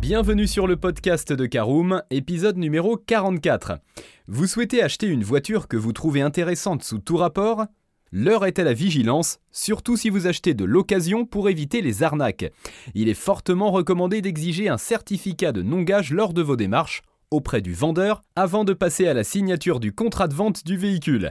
Bienvenue sur le podcast de Caroom, épisode numéro 44. Vous souhaitez acheter une voiture que vous trouvez intéressante sous tout rapport? L'heure est à la vigilance, surtout si vous achetez de l'occasion pour éviter les arnaques. Il est fortement recommandé d'exiger un certificat de non-gage lors de vos démarches auprès du vendeur avant de passer à la signature du contrat de vente du véhicule.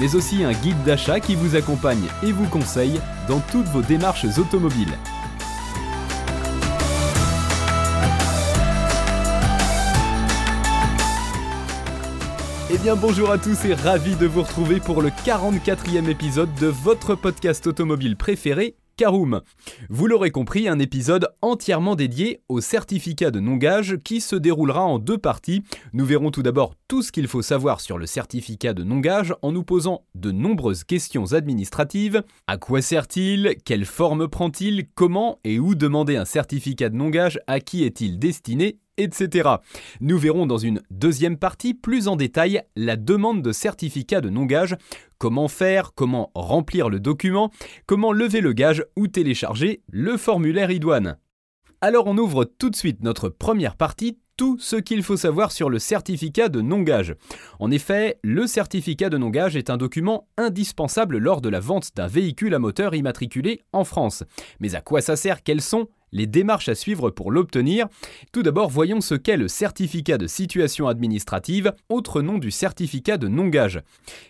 mais aussi un guide d'achat qui vous accompagne et vous conseille dans toutes vos démarches automobiles. Eh bien bonjour à tous et ravi de vous retrouver pour le 44e épisode de votre podcast automobile préféré, Caroom. Vous l'aurez compris, un épisode entièrement dédié au certificat de non-gage qui se déroulera en deux parties. Nous verrons tout d'abord tout ce qu'il faut savoir sur le certificat de non-gage en nous posant de nombreuses questions administratives. À quoi sert-il? Quelle forme prend-il? Comment et où demander un certificat de non-gage? À qui est-il destiné? Etc. Nous verrons dans une deuxième partie plus en détail la demande de certificat de non-gage, comment faire, comment remplir le document, comment lever le gage ou télécharger le formulaire idoine. Alors on ouvre tout de suite notre première partie tout ce qu'il faut savoir sur le certificat de non-gage. En effet, le certificat de non-gage est un document indispensable lors de la vente d'un véhicule à moteur immatriculé en France. Mais à quoi ça sert? Quels sont les démarches à suivre pour l'obtenir. Tout d'abord, voyons ce qu'est le certificat de situation administrative, autre nom du certificat de non-gage.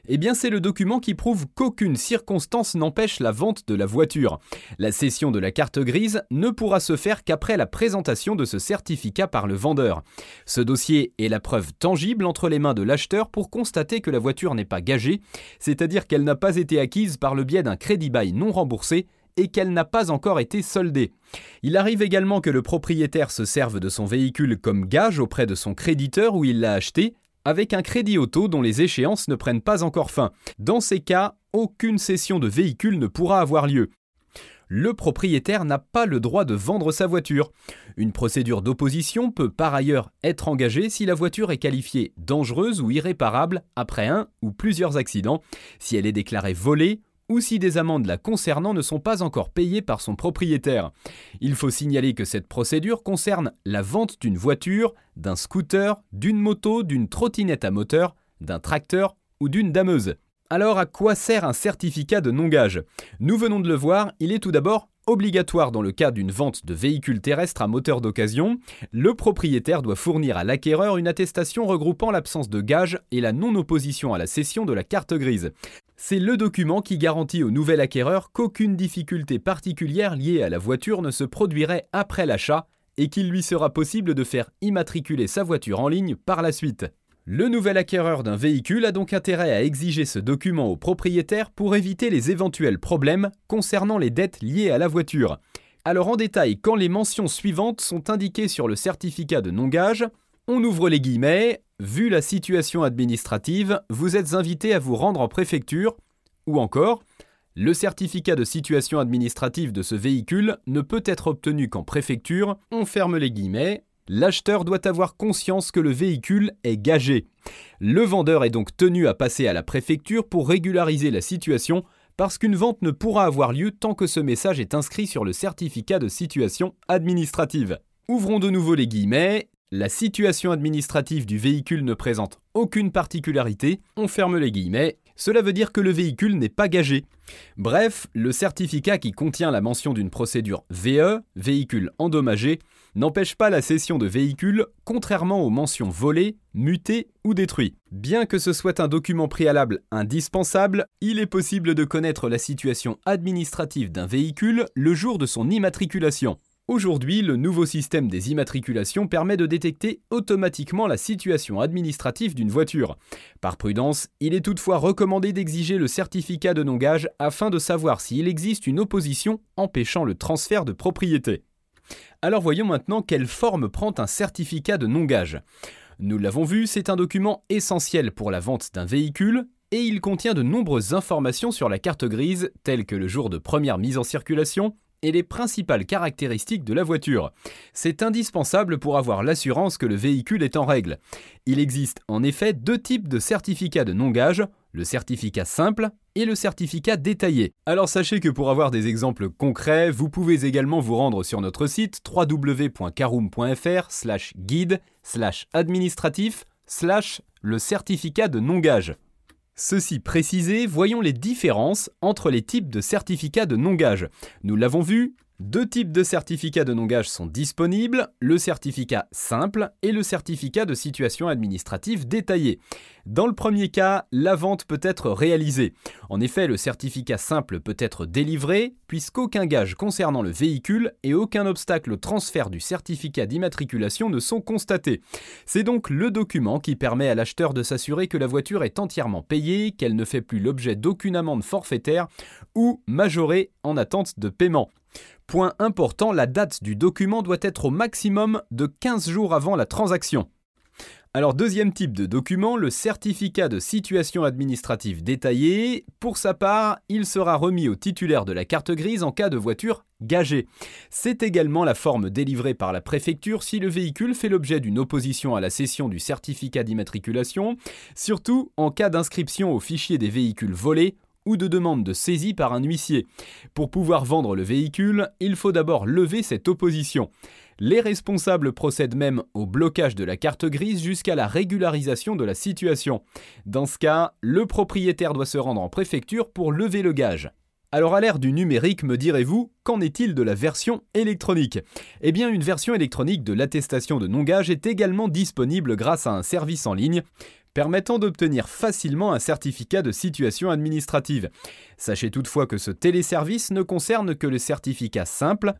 Eh bien, c'est le document qui prouve qu'aucune circonstance n'empêche la vente de la voiture. La cession de la carte grise ne pourra se faire qu'après la présentation de ce certificat par le vendeur. Ce dossier est la preuve tangible entre les mains de l'acheteur pour constater que la voiture n'est pas gagée, c'est-à-dire qu'elle n'a pas été acquise par le biais d'un crédit bail non remboursé et qu'elle n'a pas encore été soldée. Il arrive également que le propriétaire se serve de son véhicule comme gage auprès de son créditeur où il l'a acheté, avec un crédit auto dont les échéances ne prennent pas encore fin. Dans ces cas, aucune cession de véhicule ne pourra avoir lieu. Le propriétaire n'a pas le droit de vendre sa voiture. Une procédure d'opposition peut par ailleurs être engagée si la voiture est qualifiée dangereuse ou irréparable après un ou plusieurs accidents, si elle est déclarée volée ou si des amendes la concernant ne sont pas encore payées par son propriétaire. Il faut signaler que cette procédure concerne la vente d'une voiture, d'un scooter, d'une moto, d'une trottinette à moteur, d'un tracteur ou d'une dameuse. Alors à quoi sert un certificat de non-gage? Nous venons de le voir, il est tout d'abord obligatoire dans le cas d'une vente de véhicules terrestres à moteur d'occasion, le propriétaire doit fournir à l'acquéreur une attestation regroupant l'absence de gage et la non-opposition à la cession de la carte grise. C'est le document qui garantit au nouvel acquéreur qu'aucune difficulté particulière liée à la voiture ne se produirait après l'achat et qu'il lui sera possible de faire immatriculer sa voiture en ligne par la suite. Le nouvel acquéreur d'un véhicule a donc intérêt à exiger ce document au propriétaire pour éviter les éventuels problèmes concernant les dettes liées à la voiture. Alors en détail, quand les mentions suivantes sont indiquées sur le certificat de non-gage, on ouvre les guillemets, vu la situation administrative, vous êtes invité à vous rendre en préfecture, ou encore, le certificat de situation administrative de ce véhicule ne peut être obtenu qu'en préfecture, on ferme les guillemets, L'acheteur doit avoir conscience que le véhicule est gagé. Le vendeur est donc tenu à passer à la préfecture pour régulariser la situation parce qu'une vente ne pourra avoir lieu tant que ce message est inscrit sur le certificat de situation administrative. Ouvrons de nouveau les guillemets. La situation administrative du véhicule ne présente aucune particularité. On ferme les guillemets. Cela veut dire que le véhicule n'est pas gagé. Bref, le certificat qui contient la mention d'une procédure VE, véhicule endommagé, n'empêche pas la cession de véhicules, contrairement aux mentions volées, mutées ou détruits. Bien que ce soit un document préalable indispensable, il est possible de connaître la situation administrative d'un véhicule le jour de son immatriculation. Aujourd'hui, le nouveau système des immatriculations permet de détecter automatiquement la situation administrative d'une voiture. Par prudence, il est toutefois recommandé d'exiger le certificat de non-gage afin de savoir s'il existe une opposition empêchant le transfert de propriété. Alors voyons maintenant quelle forme prend un certificat de non-gage. Nous l'avons vu, c'est un document essentiel pour la vente d'un véhicule et il contient de nombreuses informations sur la carte grise, telles que le jour de première mise en circulation et les principales caractéristiques de la voiture. C'est indispensable pour avoir l'assurance que le véhicule est en règle. Il existe en effet deux types de certificats de non-gage, le certificat simple et le certificat détaillé. Alors sachez que pour avoir des exemples concrets, vous pouvez également vous rendre sur notre site www.caroom.fr slash guide slash administratif slash le certificat de non-gage. Ceci précisé, voyons les différences entre les types de certificats de non-gage. Nous l'avons vu, deux types de certificats de non-gage sont disponibles, le certificat simple et le certificat de situation administrative détaillé. Dans le premier cas, la vente peut être réalisée. En effet, le certificat simple peut être délivré puisqu'aucun gage concernant le véhicule et aucun obstacle au transfert du certificat d'immatriculation ne sont constatés. C'est donc le document qui permet à l'acheteur de s'assurer que la voiture est entièrement payée, qu'elle ne fait plus l'objet d'aucune amende forfaitaire ou majorée en attente de paiement. Point important, la date du document doit être au maximum de 15 jours avant la transaction. Alors deuxième type de document, le certificat de situation administrative détaillé. Pour sa part, il sera remis au titulaire de la carte grise en cas de voiture gagée. C'est également la forme délivrée par la préfecture si le véhicule fait l'objet d'une opposition à la cession du certificat d'immatriculation, surtout en cas d'inscription au fichier des véhicules volés ou de demande de saisie par un huissier. Pour pouvoir vendre le véhicule, il faut d'abord lever cette opposition. Les responsables procèdent même au blocage de la carte grise jusqu'à la régularisation de la situation. Dans ce cas, le propriétaire doit se rendre en préfecture pour lever le gage. Alors à l'ère du numérique, me direz-vous, qu'en est-il de la version électronique? Eh bien une version électronique de l'attestation de non-gage est également disponible grâce à un service en ligne permettant d'obtenir facilement un certificat de situation administrative. Sachez toutefois que ce téléservice ne concerne que le certificat simple.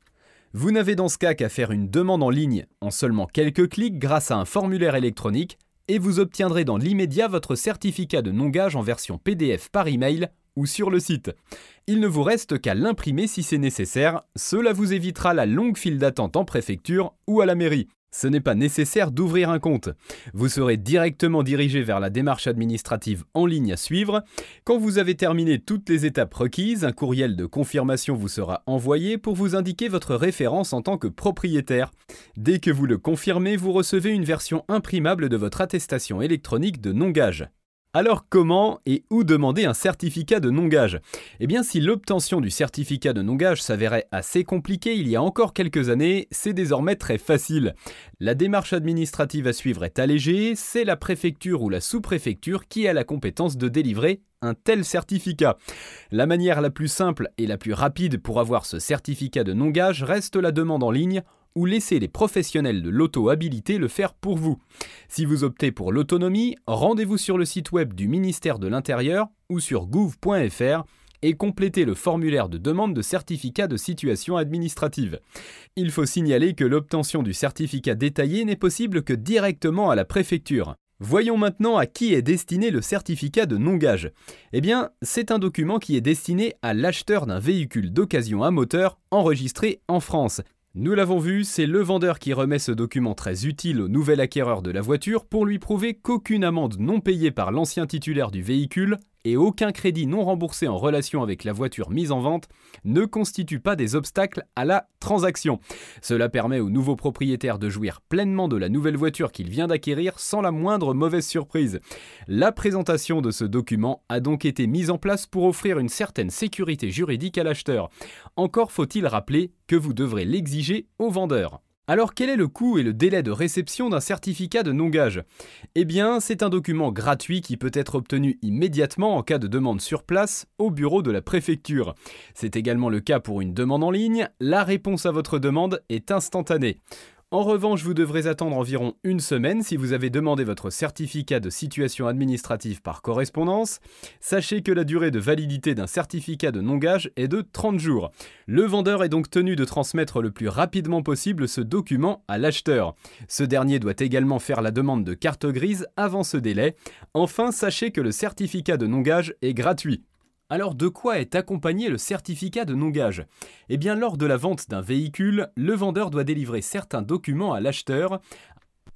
Vous n'avez dans ce cas qu'à faire une demande en ligne en seulement quelques clics grâce à un formulaire électronique et vous obtiendrez dans l'immédiat votre certificat de non-gage en version PDF par email ou sur le site. Il ne vous reste qu'à l'imprimer si c'est nécessaire, cela vous évitera la longue file d'attente en préfecture ou à la mairie. Ce n'est pas nécessaire d'ouvrir un compte. Vous serez directement dirigé vers la démarche administrative en ligne à suivre. Quand vous avez terminé toutes les étapes requises, un courriel de confirmation vous sera envoyé pour vous indiquer votre référence en tant que propriétaire. Dès que vous le confirmez, vous recevez une version imprimable de votre attestation électronique de non-gage. Alors comment et où demander un certificat de non-gage? Eh bien si l'obtention du certificat de non-gage s'avérait assez compliquée il y a encore quelques années, c'est désormais très facile. La démarche administrative à suivre est allégée, c'est la préfecture ou la sous-préfecture qui a la compétence de délivrer un tel certificat. La manière la plus simple et la plus rapide pour avoir ce certificat de non-gage reste la demande en ligne ou laissez les professionnels de l'auto-habilité le faire pour vous. Si vous optez pour l'autonomie, rendez-vous sur le site web du ministère de l'Intérieur ou sur gouv.fr et complétez le formulaire de demande de certificat de situation administrative. Il faut signaler que l'obtention du certificat détaillé n'est possible que directement à la préfecture. Voyons maintenant à qui est destiné le certificat de non-gage. Eh bien, c'est un document qui est destiné à l'acheteur d'un véhicule d'occasion à moteur enregistré en France nous l'avons vu, c'est le vendeur qui remet ce document très utile au nouvel acquéreur de la voiture pour lui prouver qu'aucune amende non payée par l'ancien titulaire du véhicule et aucun crédit non remboursé en relation avec la voiture mise en vente ne constituent pas des obstacles à la transaction. Cela permet au nouveau propriétaire de jouir pleinement de la nouvelle voiture qu'il vient d'acquérir sans la moindre mauvaise surprise. La présentation de ce document a donc été mise en place pour offrir une certaine sécurité juridique à l'acheteur. Encore faut-il rappeler que vous devrez l'exiger au vendeur. Alors quel est le coût et le délai de réception d'un certificat de non-gage? Eh bien, c'est un document gratuit qui peut être obtenu immédiatement en cas de demande sur place au bureau de la préfecture. C'est également le cas pour une demande en ligne, la réponse à votre demande est instantanée. En revanche, vous devrez attendre environ une semaine si vous avez demandé votre certificat de situation administrative par correspondance. Sachez que la durée de validité d'un certificat de non-gage est de 30 jours. Le vendeur est donc tenu de transmettre le plus rapidement possible ce document à l'acheteur. Ce dernier doit également faire la demande de carte grise avant ce délai. Enfin, sachez que le certificat de non-gage est gratuit. Alors de quoi est accompagné le certificat de non-gage? Eh bien lors de la vente d'un véhicule, le vendeur doit délivrer certains documents à l'acheteur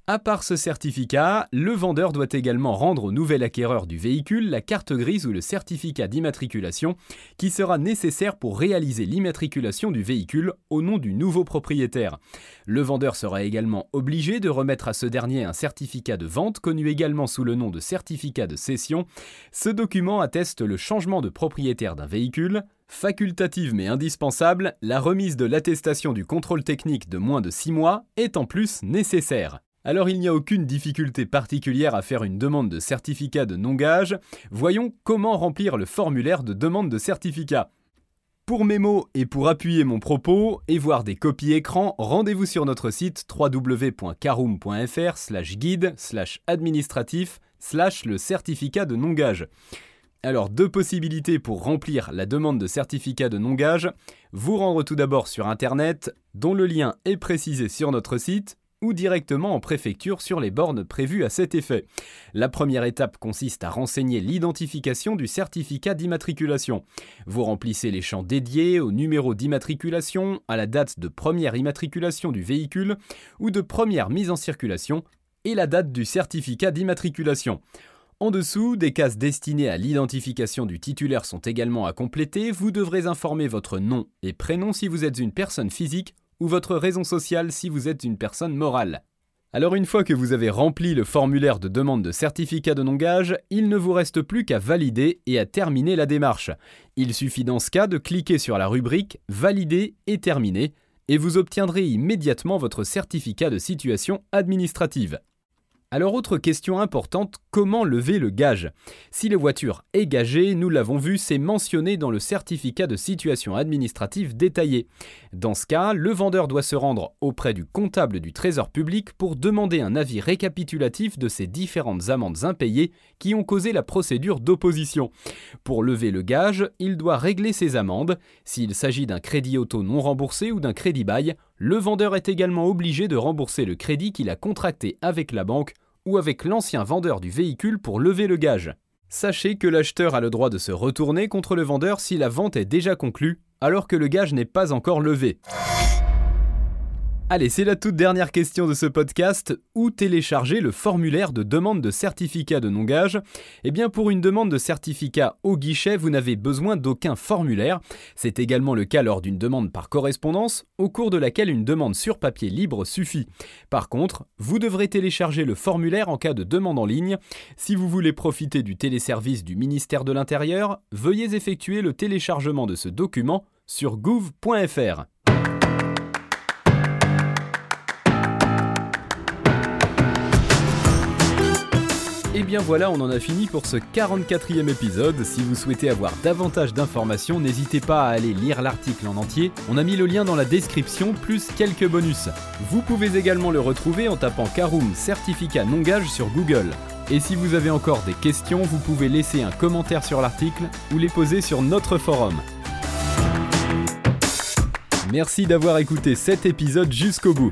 à part ce certificat, le vendeur doit également rendre au nouvel acquéreur du véhicule la carte grise ou le certificat d'immatriculation qui sera nécessaire pour réaliser l'immatriculation du véhicule au nom du nouveau propriétaire. Le vendeur sera également obligé de remettre à ce dernier un certificat de vente connu également sous le nom de certificat de cession. Ce document atteste le changement de propriétaire d'un véhicule, Facultative mais indispensable, la remise de l'attestation du contrôle technique de moins de 6 mois est en plus nécessaire. Alors il n'y a aucune difficulté particulière à faire une demande de certificat de non-gage. Voyons comment remplir le formulaire de demande de certificat. Pour mes mots et pour appuyer mon propos et voir des copies écran, rendez-vous sur notre site www.caroom.fr slash guide slash administratif slash le certificat de non-gage. Alors deux possibilités pour remplir la demande de certificat de non-gage. Vous rendre tout d'abord sur Internet, dont le lien est précisé sur notre site, ou directement en préfecture sur les bornes prévues à cet effet. La première étape consiste à renseigner l'identification du certificat d'immatriculation. Vous remplissez les champs dédiés au numéro d'immatriculation, à la date de première immatriculation du véhicule ou de première mise en circulation et la date du certificat d'immatriculation. En dessous, des cases destinées à l'identification du titulaire sont également à compléter. Vous devrez informer votre nom et prénom si vous êtes une personne physique ou votre raison sociale si vous êtes une personne morale. Alors une fois que vous avez rempli le formulaire de demande de certificat de non-gage, il ne vous reste plus qu'à valider et à terminer la démarche. Il suffit dans ce cas de cliquer sur la rubrique Valider et terminer et vous obtiendrez immédiatement votre certificat de situation administrative. Alors autre question importante, comment lever le gage? Si la voiture est gagée, nous l'avons vu, c'est mentionné dans le certificat de situation administrative détaillé. Dans ce cas, le vendeur doit se rendre auprès du comptable du Trésor public pour demander un avis récapitulatif de ces différentes amendes impayées qui ont causé la procédure d'opposition. Pour lever le gage, il doit régler ses amendes. S'il s'agit d'un crédit auto non remboursé ou d'un crédit bail, le vendeur est également obligé de rembourser le crédit qu'il a contracté avec la banque ou avec l'ancien vendeur du véhicule pour lever le gage. Sachez que l'acheteur a le droit de se retourner contre le vendeur si la vente est déjà conclue, alors que le gage n'est pas encore levé. Allez, c'est la toute dernière question de ce podcast. Où télécharger le formulaire de demande de certificat de non-gage? Eh bien, pour une demande de certificat au guichet, vous n'avez besoin d'aucun formulaire. C'est également le cas lors d'une demande par correspondance, au cours de laquelle une demande sur papier libre suffit. Par contre, vous devrez télécharger le formulaire en cas de demande en ligne. Si vous voulez profiter du téléservice du ministère de l'Intérieur, veuillez effectuer le téléchargement de ce document sur gouv.fr. Et bien voilà, on en a fini pour ce 44e épisode. Si vous souhaitez avoir davantage d'informations, n'hésitez pas à aller lire l'article en entier. On a mis le lien dans la description, plus quelques bonus. Vous pouvez également le retrouver en tapant Caroom certificat non gage sur Google. Et si vous avez encore des questions, vous pouvez laisser un commentaire sur l'article ou les poser sur notre forum. Merci d'avoir écouté cet épisode jusqu'au bout.